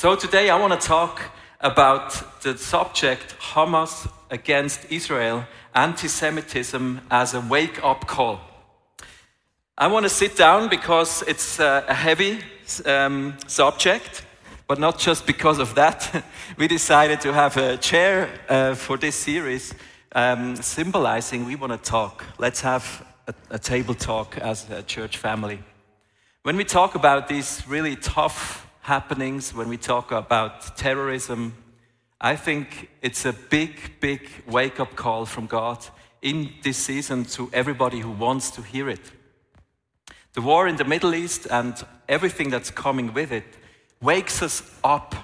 So today I want to talk about the subject Hamas against Israel, anti Semitism as a wake up call. I want to sit down because it's uh, a heavy um, subject, but not just because of that. we decided to have a chair uh, for this series, um, symbolizing we want to talk. Let's have a, a table talk as a church family. When we talk about these really tough happenings, when we talk about terrorism, I think it's a big, big wake up call from God in this season to everybody who wants to hear it. The war in the Middle East and everything that's coming with it wakes us up.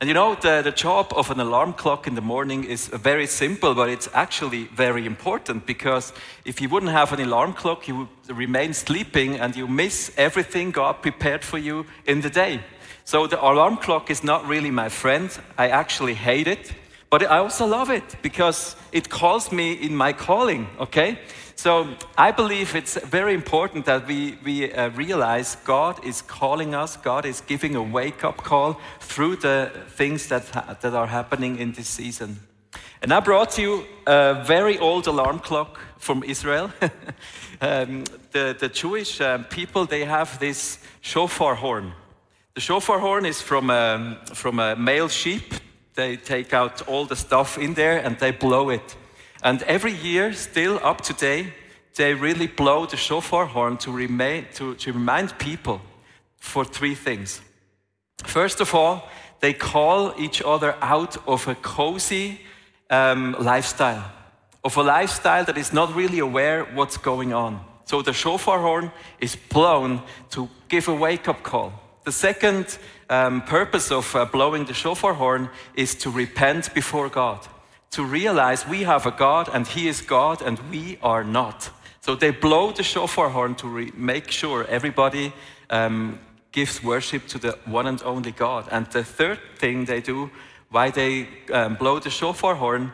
And you know, the, the job of an alarm clock in the morning is very simple, but it's actually very important because if you wouldn't have an alarm clock, you would remain sleeping and you miss everything God prepared for you in the day. So the alarm clock is not really my friend. I actually hate it, but I also love it because it calls me in my calling, okay? So I believe it's very important that we, we uh, realize God is calling us, God is giving a wake up call through the things that, that are happening in this season. And I brought you a very old alarm clock from Israel. um, the, the Jewish um, people, they have this shofar horn. The shofar horn is from a, um, from a male sheep. They take out all the stuff in there and they blow it. And every year, still up to date, they really blow the shofar horn to, remain, to, to remind people for three things. First of all, they call each other out of a cozy um, lifestyle, of a lifestyle that is not really aware what's going on. So the shofar horn is blown to give a wake up call. The second um, purpose of uh, blowing the shofar horn is to repent before God to realize we have a God and He is God and we are not. So they blow the shofar horn to re- make sure everybody um, gives worship to the one and only God. And the third thing they do, why they um, blow the shofar horn,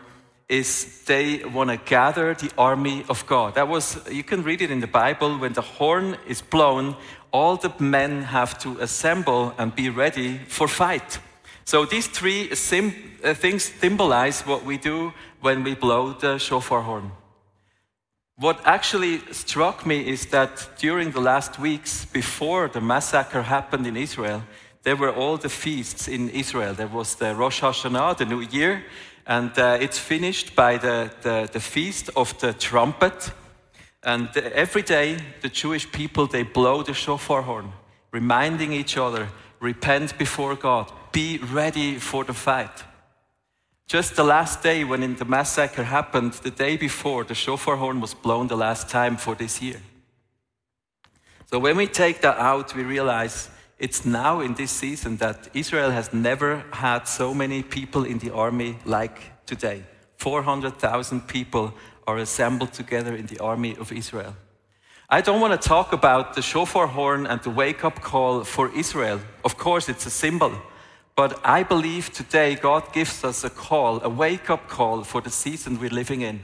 is they want to gather the army of God. That was, you can read it in the Bible, when the horn is blown, all the men have to assemble and be ready for fight. So these three sim- uh, things symbolize what we do when we blow the shofar horn. What actually struck me is that during the last weeks before the massacre happened in Israel, there were all the feasts in Israel. There was the Rosh Hashanah, the New Year, and uh, it's finished by the, the, the, feast of the trumpet. And every day, the Jewish people, they blow the shofar horn, reminding each other, repent before God, be ready for the fight. Just the last day when the massacre happened, the day before, the shofar horn was blown the last time for this year. So when we take that out, we realize it's now in this season that Israel has never had so many people in the army like today. 400,000 people are assembled together in the army of Israel. I don't want to talk about the shofar horn and the wake up call for Israel. Of course, it's a symbol. But I believe today God gives us a call, a wake up call for the season we're living in.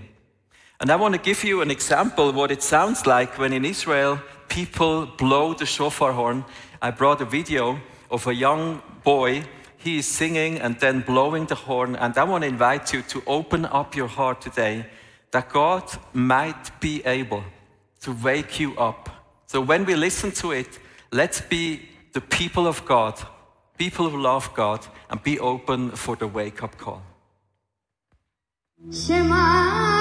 And I want to give you an example what it sounds like when in Israel people blow the shofar horn. I brought a video of a young boy. He is singing and then blowing the horn. And I want to invite you to open up your heart today that God might be able to wake you up. So when we listen to it, let's be the people of God people who love God, and be open for the wake up call. Shema.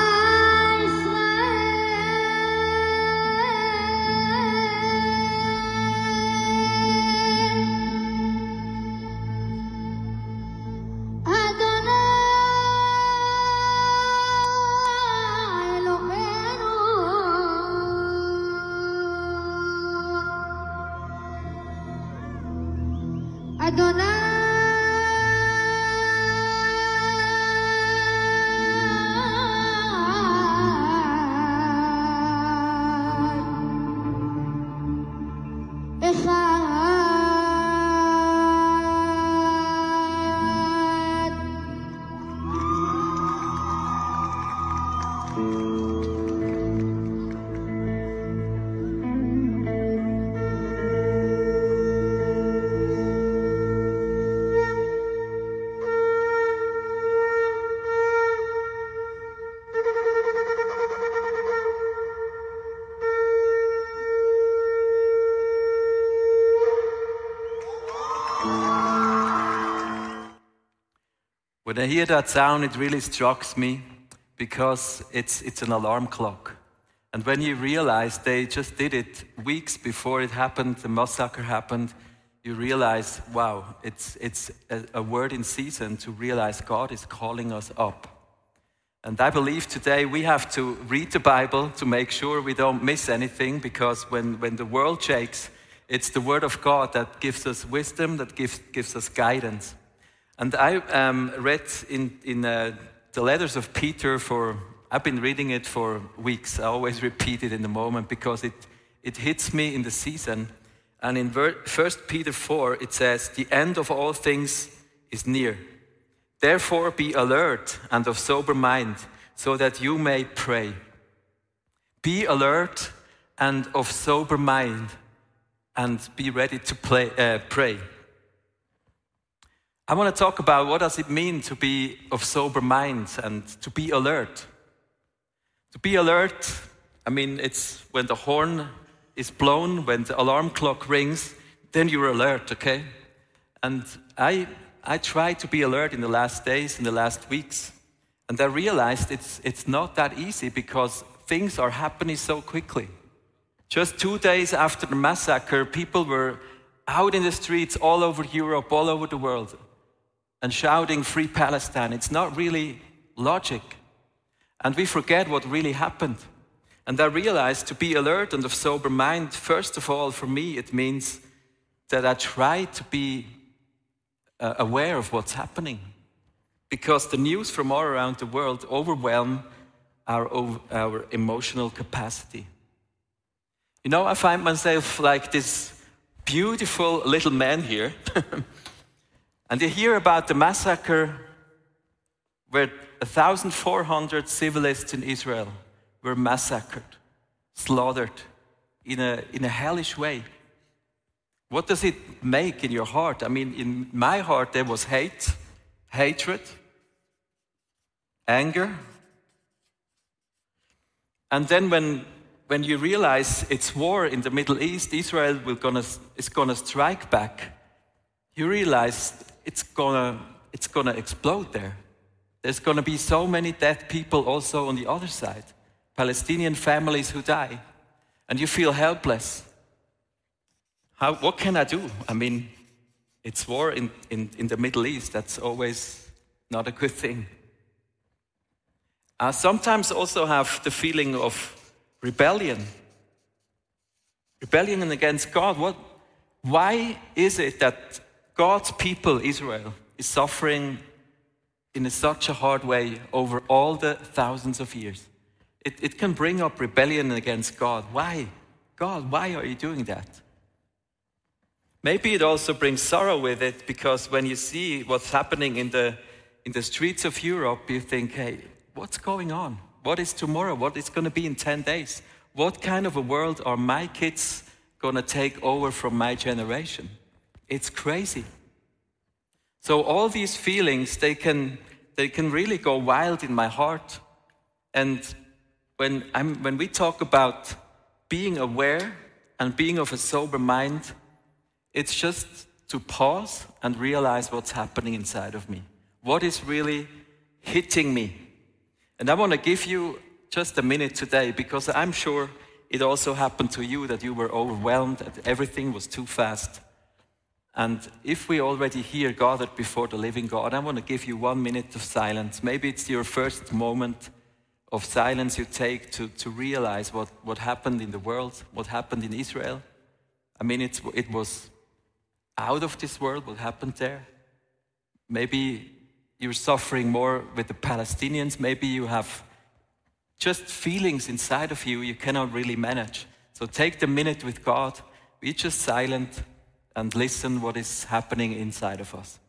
When I hear that sound, it really strikes me because it's, it's an alarm clock. And when you realize they just did it weeks before it happened, the massacre happened, you realize, wow, it's, it's a, a word in season to realize God is calling us up. And I believe today we have to read the Bible to make sure we don't miss anything because when, when the world shakes, it's the Word of God that gives us wisdom, that gives, gives us guidance. And I um, read in, in uh, the letters of Peter for, I've been reading it for weeks. I always repeat it in the moment because it, it hits me in the season. And in 1 Peter 4, it says, The end of all things is near. Therefore, be alert and of sober mind, so that you may pray. Be alert and of sober mind, and be ready to play, uh, pray. I want to talk about what does it mean to be of sober mind and to be alert. To be alert, I mean, it's when the horn is blown, when the alarm clock rings, then you're alert, okay? And I, I tried to be alert in the last days, in the last weeks, and I realized it's, it's not that easy because things are happening so quickly. Just two days after the massacre, people were out in the streets all over Europe, all over the world and shouting Free Palestine. It's not really logic. And we forget what really happened. And I realized to be alert and of sober mind, first of all, for me, it means that I try to be uh, aware of what's happening. Because the news from all around the world overwhelm our, our emotional capacity. You know, I find myself like this beautiful little man here And you hear about the massacre where 1,400 civilists in Israel were massacred, slaughtered in a, in a hellish way. What does it make in your heart? I mean, in my heart, there was hate, hatred, anger. And then when, when you realize it's war in the Middle East, Israel will gonna, is going to strike back, you realize it's gonna, it's gonna explode there. There's gonna be so many dead people also on the other side, Palestinian families who die, and you feel helpless. How, what can I do? I mean, it's war in, in, in the Middle East. That's always not a good thing. I sometimes also have the feeling of rebellion. Rebellion against God. What, why is it that God's people, Israel, is suffering in such a hard way over all the thousands of years. It, it can bring up rebellion against God. Why? God, why are you doing that? Maybe it also brings sorrow with it because when you see what's happening in the, in the streets of Europe, you think, hey, what's going on? What is tomorrow? What is going to be in 10 days? What kind of a world are my kids going to take over from my generation? It's crazy. So all these feelings, they can, they can really go wild in my heart. And when, I'm, when we talk about being aware and being of a sober mind, it's just to pause and realize what's happening inside of me. What is really hitting me? And I want to give you just a minute today because I'm sure it also happened to you that you were overwhelmed, that everything was too fast. And if we already here gathered before the living God, I want to give you one minute of silence. Maybe it's your first moment of silence you take to, to realize what, what happened in the world, what happened in Israel. I mean, it's, it was out of this world, what happened there. Maybe you're suffering more with the Palestinians. Maybe you have just feelings inside of you you cannot really manage. So take the minute with God, be just silent and listen what is happening inside of us.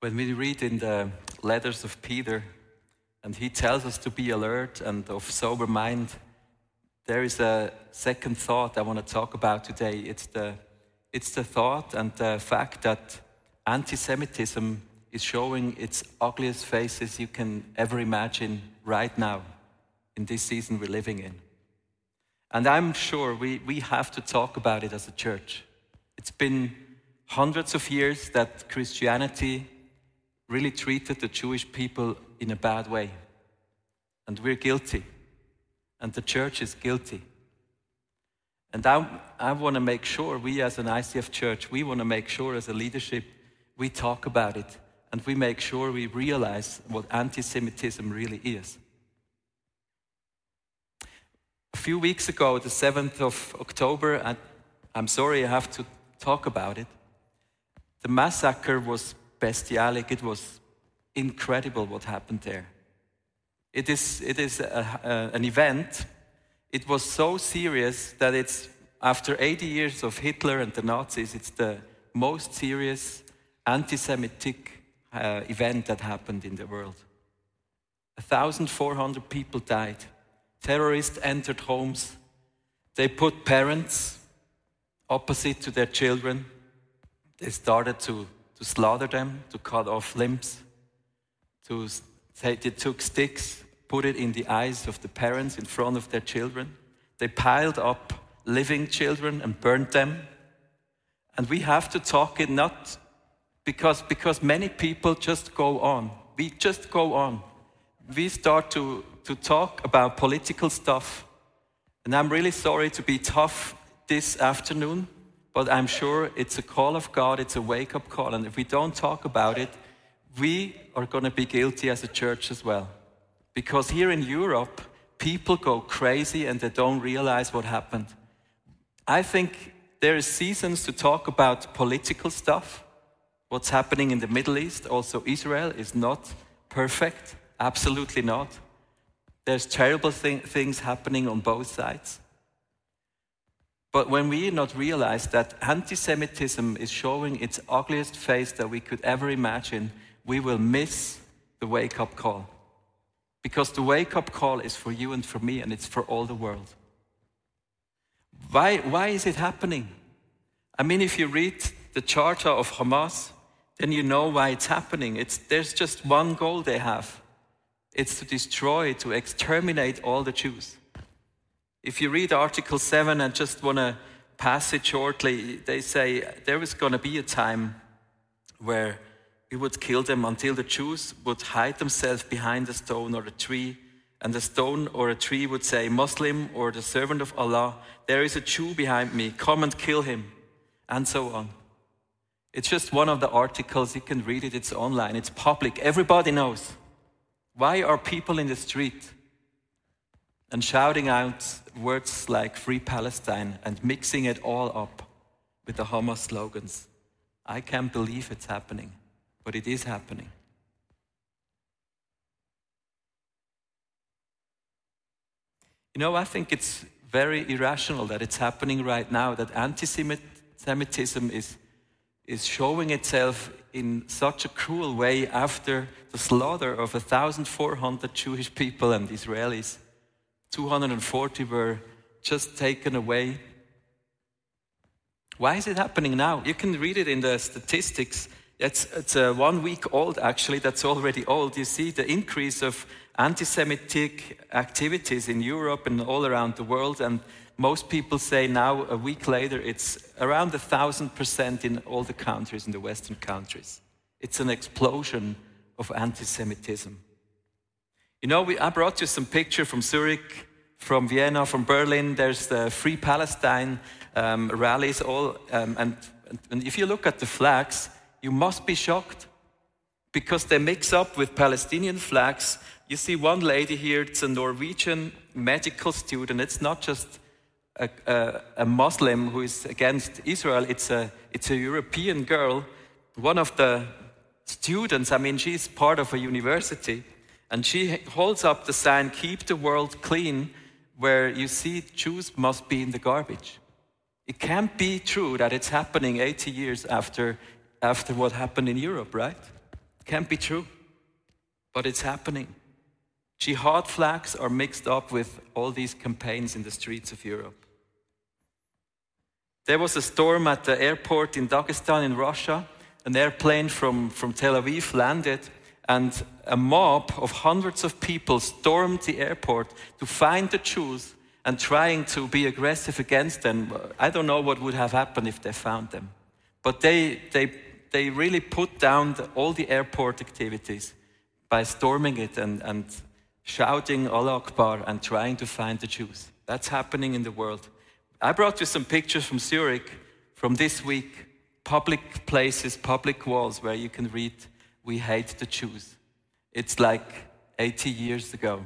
When we read in the letters of Peter, and he tells us to be alert and of sober mind, there is a second thought I want to talk about today. It's the, it's the thought and the fact that anti Semitism is showing its ugliest faces you can ever imagine right now in this season we're living in. And I'm sure we, we have to talk about it as a church. It's been hundreds of years that Christianity really treated the Jewish people in a bad way. And we're guilty. And the church is guilty. And I, I want to make sure, we as an ICF church, we want to make sure as a leadership, we talk about it and we make sure we realize what anti Semitism really is. A few weeks ago, the 7th of October, I, I'm sorry I have to talk about it. The massacre was bestialic, it was incredible what happened there. It is, it is a, a, an event. It was so serious that it's, after 80 years of Hitler and the Nazis, it's the most serious anti Semitic uh, event that happened in the world. 1,400 people died. Terrorists entered homes. They put parents opposite to their children. They started to, to slaughter them, to cut off limbs. To, they, took sticks, put it in the eyes of the parents in front of their children. They piled up living children and burned them. And we have to talk it not because, because many people just go on. We just go on. We start to, to talk about political stuff. And I'm really sorry to be tough this afternoon, but I'm sure it's a call of God, it's a wake up call. And if we don't talk about it, we are going to be guilty as a church as well. Because here in Europe, people go crazy and they don't realize what happened. I think there are seasons to talk about political stuff what's happening in the Middle East. Also, Israel is not perfect, absolutely not. There's terrible things happening on both sides. But when we not realize that anti Semitism is showing its ugliest face that we could ever imagine, we will miss the wake up call. Because the wake up call is for you and for me, and it's for all the world. Why, why is it happening? I mean, if you read the Charter of Hamas, then you know why it's happening. It's, there's just one goal they have it's to destroy, to exterminate all the Jews. If you read Article 7 and just want to pass it shortly, they say there was going to be a time where we would kill them until the Jews would hide themselves behind a stone or a tree, and the stone or a tree would say, Muslim or the servant of Allah, there is a Jew behind me, come and kill him, and so on. It's just one of the articles. You can read it, it's online, it's public. Everybody knows. Why are people in the street and shouting out words like Free Palestine and mixing it all up with the Hamas slogans? I can't believe it's happening, but it is happening. You know, I think it's very irrational that it's happening right now, that anti Semitism is is showing itself in such a cruel way after the slaughter of 1,400 Jewish people and Israelis. 240 were just taken away. Why is it happening now? You can read it in the statistics. It's, it's uh, one week old, actually, that's already old. You see the increase of anti Semitic activities in Europe and all around the world. And most people say now, a week later, it's around a thousand percent in all the countries, in the Western countries. It's an explosion of anti Semitism. You know, we, I brought you some picture from Zurich, from Vienna, from Berlin. There's the Free Palestine um, rallies, all. Um, and, and if you look at the flags, you must be shocked because they mix up with Palestinian flags. You see one lady here, it's a Norwegian medical student. It's not just a, a, a, Muslim who is against Israel. It's a, it's a European girl. One of the students, I mean, she's part of a university, and she holds up the sign, Keep the World Clean, where you see Jews must be in the garbage. It can't be true that it's happening 80 years after, after what happened in Europe, right? It can't be true, but it's happening. Jihad flags are mixed up with all these campaigns in the streets of Europe. There was a storm at the airport in Dagestan in Russia. An airplane from, from Tel Aviv landed, and a mob of hundreds of people stormed the airport to find the Jews and trying to be aggressive against them. I don't know what would have happened if they found them. But they, they, they really put down the, all the airport activities by storming it and, and shouting Allah Akbar and trying to find the Jews. That's happening in the world. I brought you some pictures from Zurich from this week public places, public walls where you can read, We hate the Jews. It's like 80 years ago.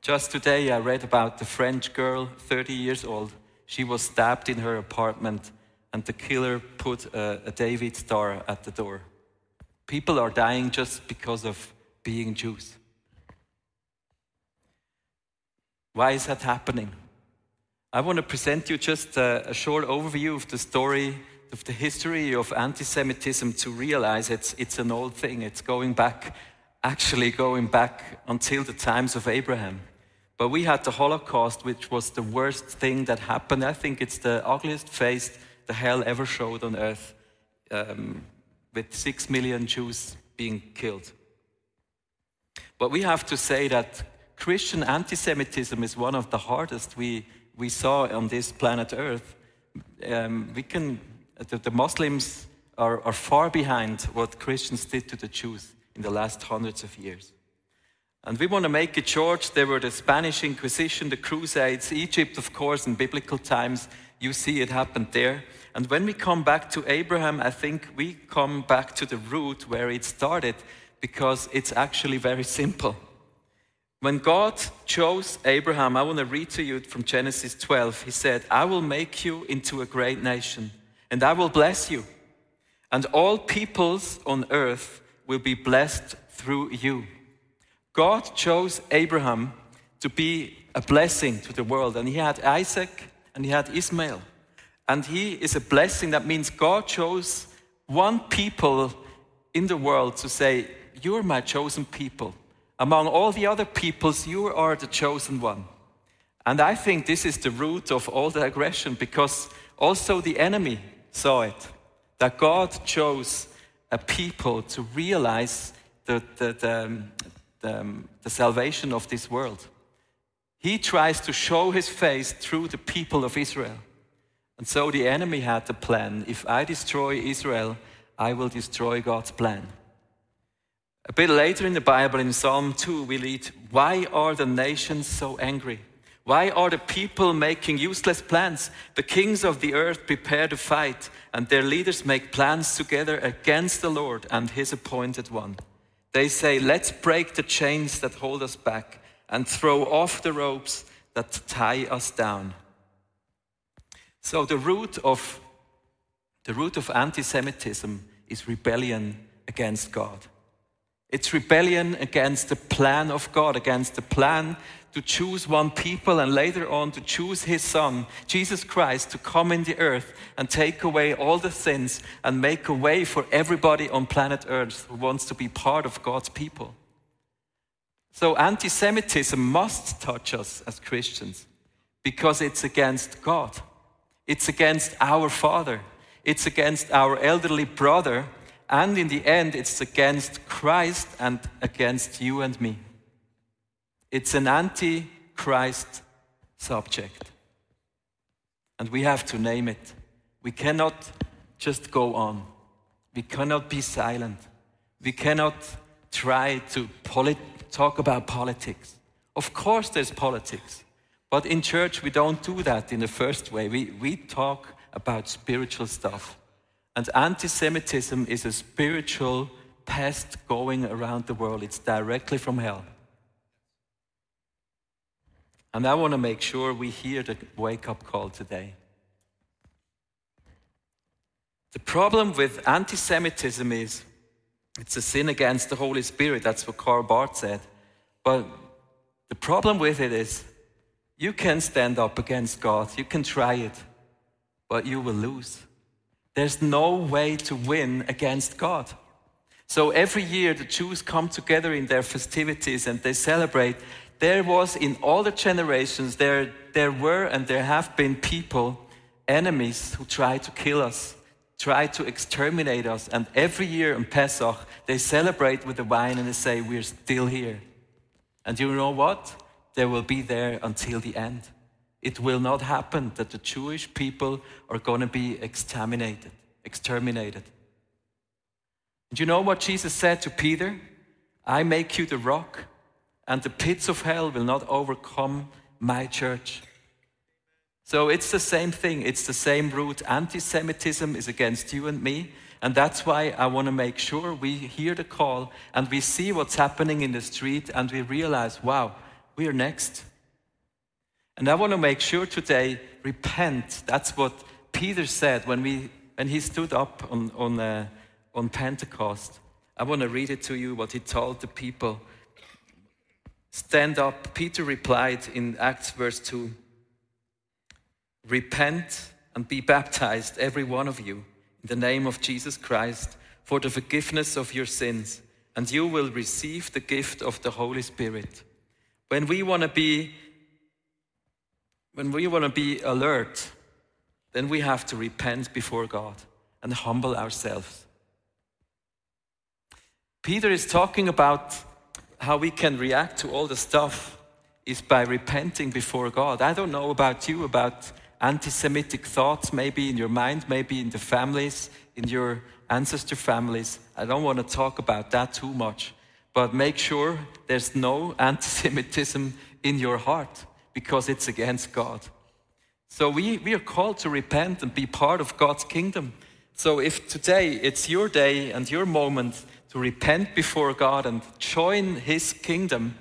Just today, I read about the French girl, 30 years old. She was stabbed in her apartment, and the killer put a, a David star at the door. People are dying just because of being Jews. Why is that happening? I want to present you just a, a short overview of the story of the history of anti-Semitism to realize it's, it's an old thing. It's going back, actually going back until the times of Abraham. But we had the Holocaust, which was the worst thing that happened. I think it's the ugliest face the hell ever showed on earth, um, with six million Jews being killed. But we have to say that Christian anti Semitism is one of the hardest we, we saw on this planet Earth. Um, we can, the, the Muslims are, are far behind what Christians did to the Jews in the last hundreds of years. And we want to make it short. There were the Spanish Inquisition, the Crusades, Egypt, of course, in biblical times. You see it happened there. And when we come back to Abraham, I think we come back to the root where it started because it's actually very simple. When God chose Abraham, I want to read to you from Genesis 12. He said, I will make you into a great nation, and I will bless you, and all peoples on earth will be blessed through you. God chose Abraham to be a blessing to the world. And he had Isaac and he had Ismail. And he is a blessing. That means God chose one people in the world to say, You're my chosen people. Among all the other peoples, you are the chosen one. And I think this is the root of all the aggression because also the enemy saw it that God chose a people to realize the, the, the, the, um, the salvation of this world. He tries to show his face through the people of Israel. And so the enemy had the plan if I destroy Israel, I will destroy God's plan. A bit later in the Bible, in Psalm 2, we read, Why are the nations so angry? Why are the people making useless plans? The kings of the earth prepare to fight, and their leaders make plans together against the Lord and his appointed one. They say, Let's break the chains that hold us back and throw off the ropes that tie us down. So the root of the root of anti-Semitism is rebellion against God. It's rebellion against the plan of God, against the plan to choose one people and later on to choose his son, Jesus Christ, to come in the earth and take away all the sins and make a way for everybody on planet earth who wants to be part of God's people. So anti Semitism must touch us as Christians because it's against God, it's against our Father, it's against our elderly brother, and in the end, it's against Christ and against you and me. It's an anti Christ subject. And we have to name it. We cannot just go on. We cannot be silent. We cannot try to polit- talk about politics. Of course, there's politics. But in church, we don't do that in the first way. We, we talk about spiritual stuff. And anti Semitism is a spiritual pest going around the world, it's directly from hell. And I want to make sure we hear the wake up call today. The problem with anti Semitism is it's a sin against the Holy Spirit. That's what Karl Barth said. But the problem with it is you can stand up against God, you can try it, but you will lose. There's no way to win against God. So every year the Jews come together in their festivities and they celebrate. There was in all the generations, there, there were and there have been people, enemies who tried to kill us, tried to exterminate us. And every year in Pesach, they celebrate with the wine and they say, We're still here. And you know what? They will be there until the end. It will not happen that the Jewish people are going to be exterminated. Exterminated. And you know what Jesus said to Peter? I make you the rock, and the pits of hell will not overcome my church. So it's the same thing, it's the same root. Anti Semitism is against you and me. And that's why I want to make sure we hear the call and we see what's happening in the street and we realize, wow, we are next. And I want to make sure today, repent. That's what Peter said when, we, when he stood up on, on uh, on Pentecost. I want to read it to you what he told the people. Stand up. Peter replied in Acts verse 2 Repent and be baptized, every one of you, in the name of Jesus Christ, for the forgiveness of your sins, and you will receive the gift of the Holy Spirit. When we want to be when we want to be alert, then we have to repent before God and humble ourselves. Peter is talking about how we can react to all the stuff is by repenting before God. I don't know about you, about anti Semitic thoughts, maybe in your mind, maybe in the families, in your ancestor families. I don't want to talk about that too much, but make sure there's no anti Semitism in your heart because it's against God. So we, we are called to repent and be part of God's kingdom. So if today it's your day and your moment, to repent before God and join His kingdom,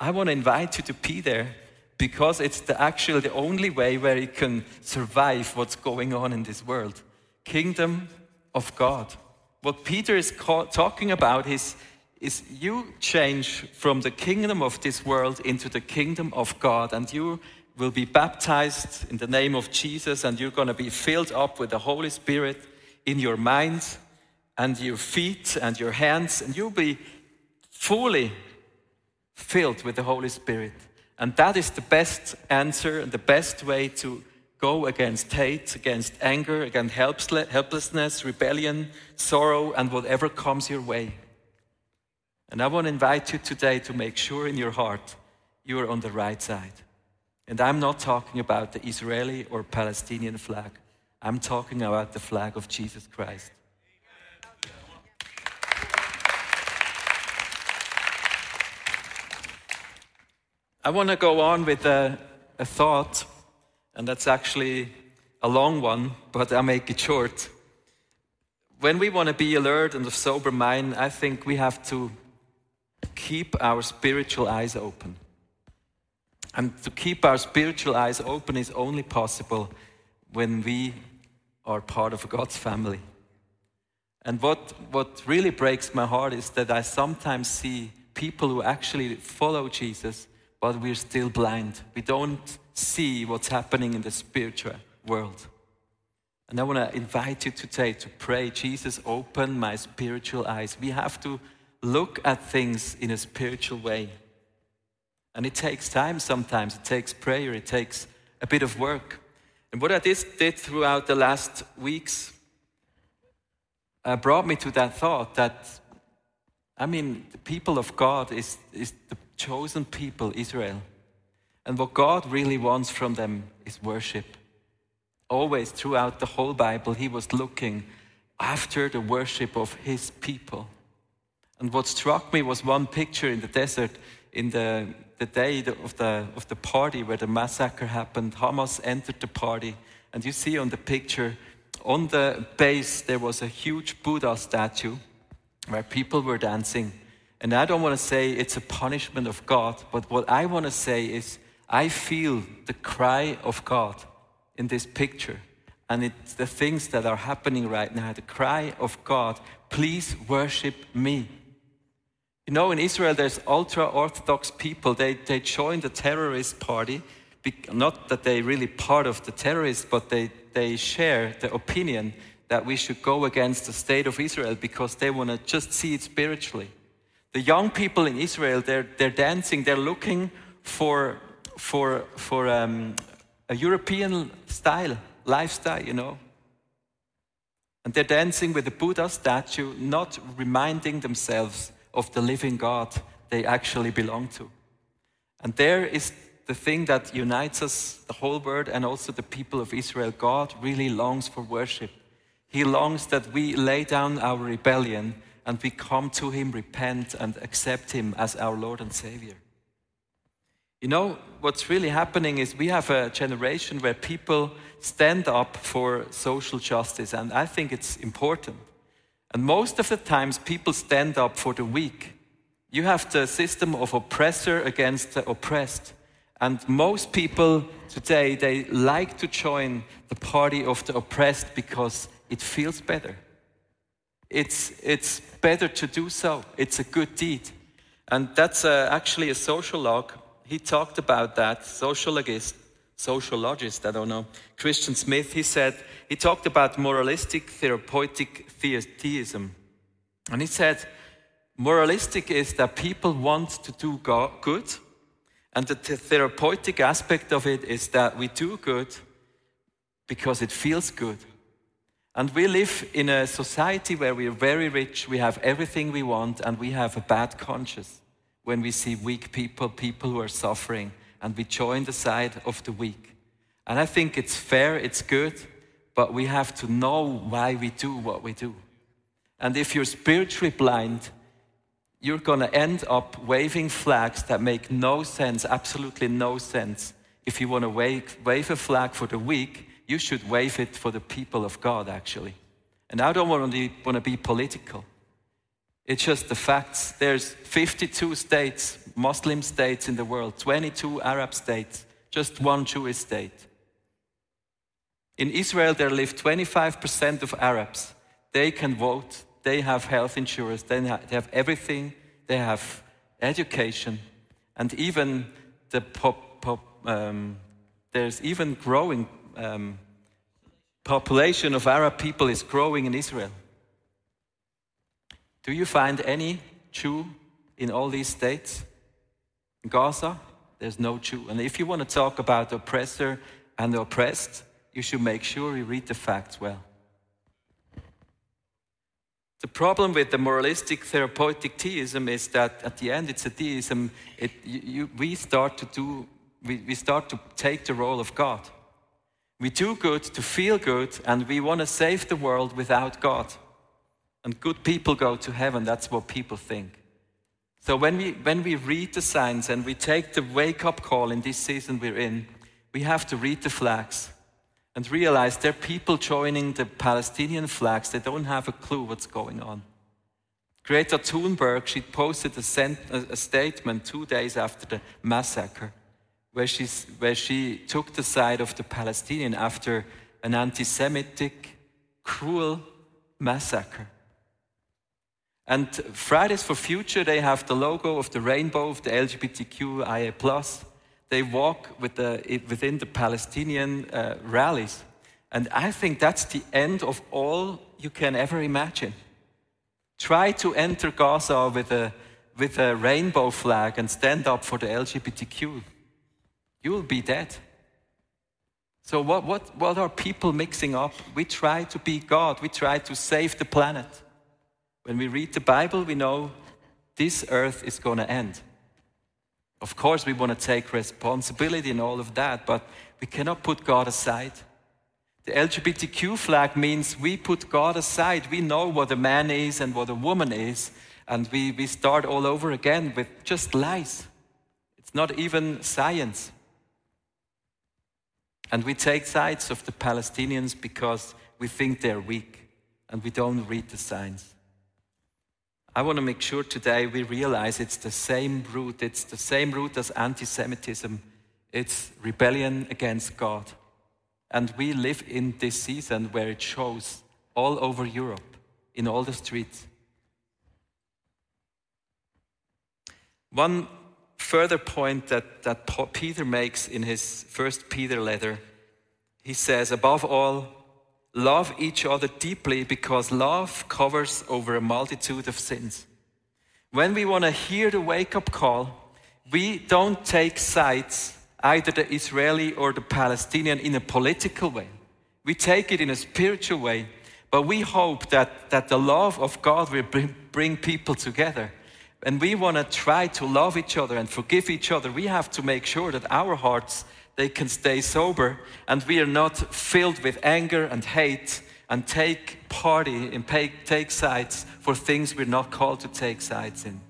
I want to invite you to be there because it's the, actually the only way where you can survive what's going on in this world. Kingdom of God. What Peter is talking about is, is you change from the kingdom of this world into the kingdom of God, and you will be baptized in the name of Jesus, and you're going to be filled up with the Holy Spirit in your mind, and your feet and your hands, and you'll be fully filled with the Holy Spirit. And that is the best answer and the best way to go against hate, against anger, against helplessness, rebellion, sorrow, and whatever comes your way. And I want to invite you today to make sure in your heart you are on the right side. And I'm not talking about the Israeli or Palestinian flag, I'm talking about the flag of Jesus Christ. I want to go on with a, a, thought, and that's actually a long one, but I'll make it short. When we want to be alert and of sober mind, I think we have to keep our spiritual eyes open. And to keep our spiritual eyes open is only possible when we are part of God's family. And what, what really breaks my heart is that I sometimes see people who actually follow Jesus but we're still blind. We don't see what's happening in the spiritual world. And I want to invite you today to pray, Jesus, open my spiritual eyes. We have to look at things in a spiritual way. And it takes time sometimes, it takes prayer, it takes a bit of work. And what I did, throughout the last weeks uh, brought me to that thought that, I mean, the people of God is, is the chosen people, Israel. And what God really wants from them is worship. Always throughout the whole Bible, He was looking after the worship of His people. And what struck me was one picture in the desert in the, the day of the, of the party where the massacre happened. Hamas entered the party, and you see on the picture, on the base, there was a huge Buddha statue where people were dancing. And I don't want to say it's a punishment of God, but what I want to say is I feel the cry of God in this picture. And it's the things that are happening right now the cry of God, please worship me. You know, in Israel, there's ultra Orthodox people. They, they join the terrorist party, not that they're really part of the terrorists, but they, they share the opinion that we should go against the state of Israel because they want to just see it spiritually. The young people in Israel, they're, they're dancing, they're looking for, for, for um, a European style, lifestyle, you know. And they're dancing with the Buddha statue, not reminding themselves of the living God they actually belong to. And there is the thing that unites us, the whole world, and also the people of Israel. God really longs for worship. He longs that we lay down our rebellion and we come to Him, repent, and accept Him as our Lord and Savior. You know, what's really happening is we have a generation where people stand up for social justice, and I think it's important. And most of the times, people stand up for the weak. You have the system of oppressor against the oppressed. And most people today, they like to join the party of the oppressed because it feels better. It's, it's better to do so. It's a good deed. And that's uh, actually a sociolog. He talked about that, sociologist, sociologist, I don't know, Christian Smith, he said, he talked about moralistic therapeutic theism. And he said, moralistic is that people want to do good, and the therapeutic aspect of it is that we do good because it feels good. And we live in a society where we are very rich, we have everything we want, and we have a bad conscience when we see weak people, people who are suffering, and we join the side of the weak. And I think it's fair, it's good, but we have to know why we do what we do. And if you're spiritually blind, you're going to end up waving flags that make no sense, absolutely no sense. If you want to wave, wave a flag for the weak, you should wave it for the people of God, actually. And I don't want to, want to be political. It's just the facts. There's 52 states, Muslim states in the world, 22 Arab states, just one Jewish state. In Israel, there live 25% of Arabs. They can vote, they have health insurance, they have everything, they have education, and even the pop, pop, um, there's even growing um, population of Arab people is growing in Israel. Do you find any Jew in all these states? In Gaza, there's no Jew. And if you want to talk about the oppressor and the oppressed, you should make sure you read the facts well. The problem with the moralistic therapeutic theism is that at the end it's a theism. It, you, you, we start to do, we, we start to take the role of God. We do good to feel good, and we want to save the world without God. And good people go to heaven. That's what people think. So when we, when we read the signs and we take the wake up call in this season we're in, we have to read the flags and realize there are people joining the Palestinian flags. They don't have a clue what's going on. Greta Thunberg, she posted a, sent, a, a statement two days after the massacre where, she's, where she took the side of the Palestinian after an anti Semitic, cruel massacre. And Fridays for Future, they have the logo of the rainbow of the LGBTQIA. Plus. They walk with the, within the Palestinian uh, rallies. And I think that's the end of all you can ever imagine. Try to enter Gaza with a, with a rainbow flag and stand up for the LGBTQ you will be dead. So, what, what, what are people mixing up? We try to be God, we try to save the planet. When we read the Bible, we know this earth is going to end. Of course, we want to take responsibility in all of that, but we cannot put God aside. The LGBTQ flag means we put God aside. We know what a man is and what a woman is, and we, we start all over again with just lies. It's not even science. And we take sides of the Palestinians because we think they're weak and we don't read the signs. I want to make sure today we realize it's the same root, it's the same root as anti Semitism. It's rebellion against God. And we live in this season where it shows all over Europe, in all the streets. One further point that, that Peter makes in his first Peter letter. He says, Above all, love each other deeply because love covers over a multitude of sins. When we want to hear the wake up call, we don't take sides, either the Israeli or the Palestinian, in a political way. We take it in a spiritual way, but we hope that, that the love of God will bring, bring people together. And we want to try to love each other and forgive each other. We have to make sure that our hearts they can stay sober and we are not filled with anger and hate and take party and take sides for things we're not called to take sides in.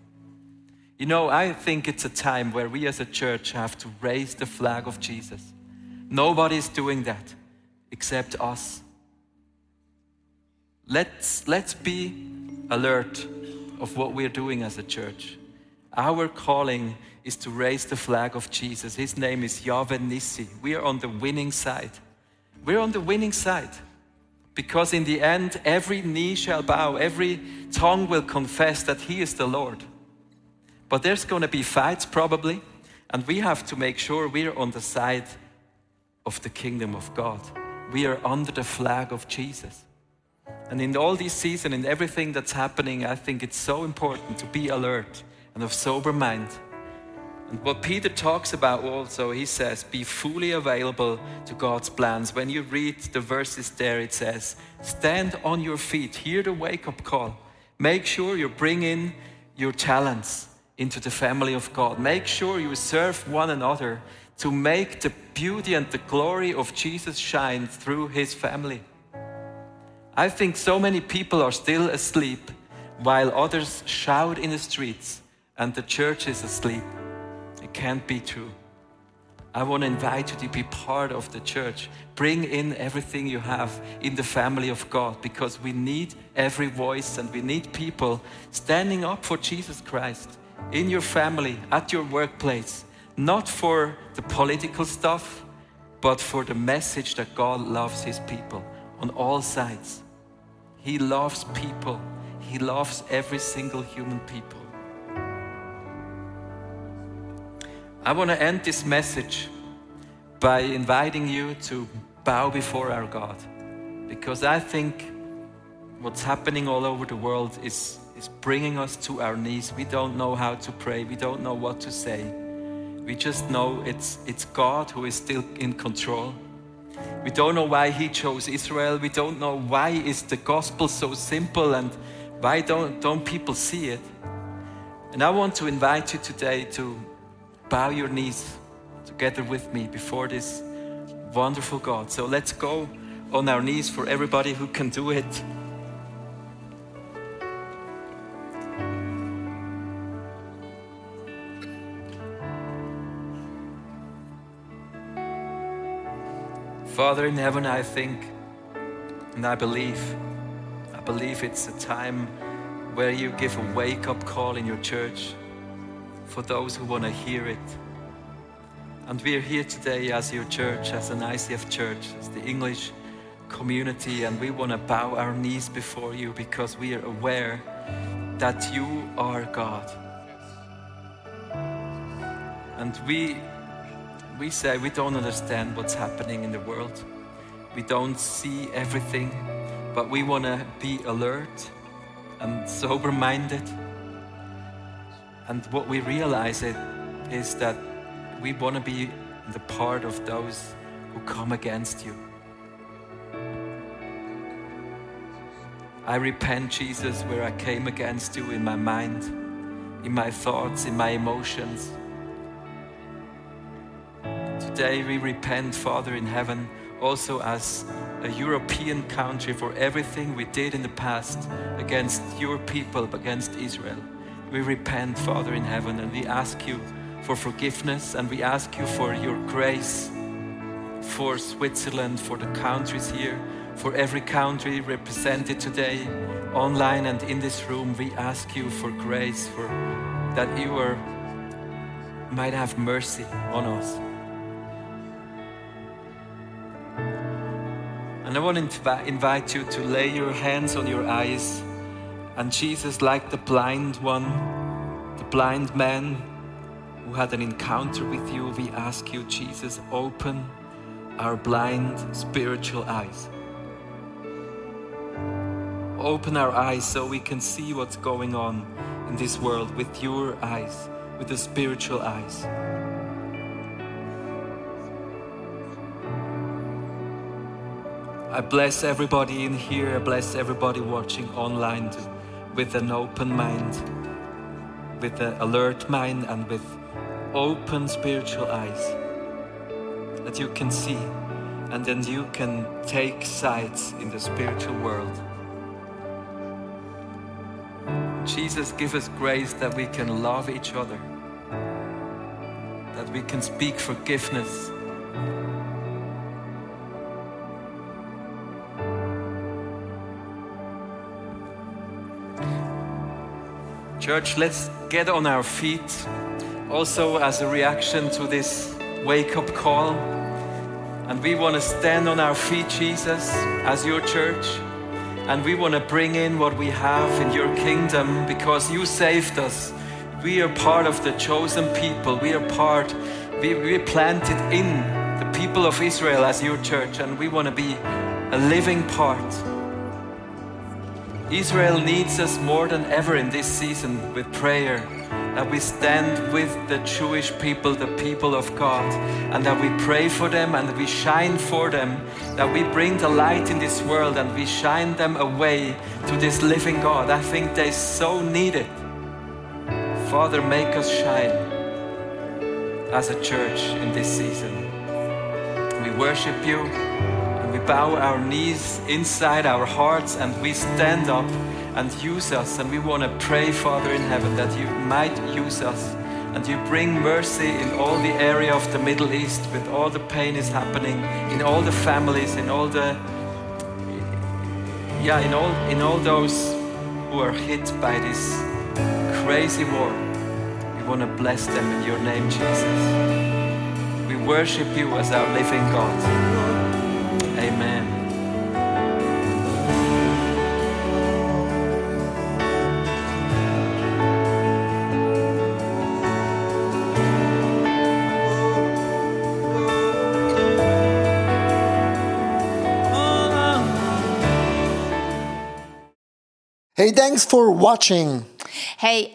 You know, I think it's a time where we as a church have to raise the flag of Jesus. Nobody's doing that except us. Let's, let's be alert of what we're doing as a church. Our calling is to raise the flag of Jesus. His name is Yahweh Nissi. We are on the winning side. We're on the winning side. Because in the end, every knee shall bow, every tongue will confess that He is the Lord. But there's going to be fights probably, and we have to make sure we're on the side of the kingdom of God. We are under the flag of Jesus. And in all this season, in everything that's happening, I think it's so important to be alert and of sober mind. And what Peter talks about also, he says, be fully available to God's plans. When you read the verses there, it says, stand on your feet, hear the wake up call. Make sure you bring in your talents into the family of God. Make sure you serve one another to make the beauty and the glory of Jesus shine through his family. I think so many people are still asleep while others shout in the streets and the church is asleep. It can't be true. I want to invite you to be part of the church. Bring in everything you have in the family of God because we need every voice and we need people standing up for Jesus Christ in your family, at your workplace, not for the political stuff, but for the message that God loves His people on all sides. He loves people, He loves every single human people. I want to end this message by inviting you to bow before our God. Because I think what's happening all over the world is, is bringing us to our knees. We don't know how to pray, we don't know what to say. We just know it's, it's God who is still in control. We don't know why He chose Israel. We don't know why is the gospel so simple and why don't, don't people see it. And I want to invite you today to bow your knees together with me before this wonderful God. So let's go on our knees for everybody who can do it. Father in heaven, I think and I believe, I believe it's a time where you give a wake up call in your church for those who want to hear it. And we are here today as your church, as an ICF church, as the English community, and we want to bow our knees before you because we are aware that you are God. And we, we say we don't understand what's happening in the world. We don't see everything, but we want to be alert and sober minded and what we realize it is that we want to be the part of those who come against you. I repent, Jesus, where I came against you in my mind, in my thoughts, in my emotions. Today we repent, Father in heaven, also as a European country for everything we did in the past against your people, against Israel we repent, Father in heaven, and we ask you for forgiveness and we ask you for your grace for Switzerland, for the countries here, for every country represented today, online and in this room. We ask you for grace, for that you are, might have mercy on us. And I want to invite you to lay your hands on your eyes and Jesus, like the blind one, the blind man who had an encounter with you, we ask you, Jesus, open our blind spiritual eyes. open our eyes so we can see what's going on in this world with your eyes, with the spiritual eyes. I bless everybody in here. I bless everybody watching online to, with an open mind, with an alert mind, and with open spiritual eyes that you can see, and then you can take sides in the spiritual world. Jesus, give us grace that we can love each other, that we can speak forgiveness Church, let's get on our feet also as a reaction to this wake up call. And we want to stand on our feet, Jesus, as your church. And we want to bring in what we have in your kingdom because you saved us. We are part of the chosen people. We are part, we, we planted in the people of Israel as your church. And we want to be a living part Israel needs us more than ever in this season with prayer. That we stand with the Jewish people, the people of God, and that we pray for them and we shine for them. That we bring the light in this world and we shine them away to this living God. I think they so need it. Father, make us shine as a church in this season. We worship you bow our knees inside our hearts and we stand up and use us. And we want to pray, Father in heaven, that you might use us and you bring mercy in all the area of the Middle East with all the pain is happening, in all the families, in all the yeah, in all in all those who are hit by this crazy war. We want to bless them in your name, Jesus. We worship you as our living God. Amen. Hey, thanks for watching. Hey,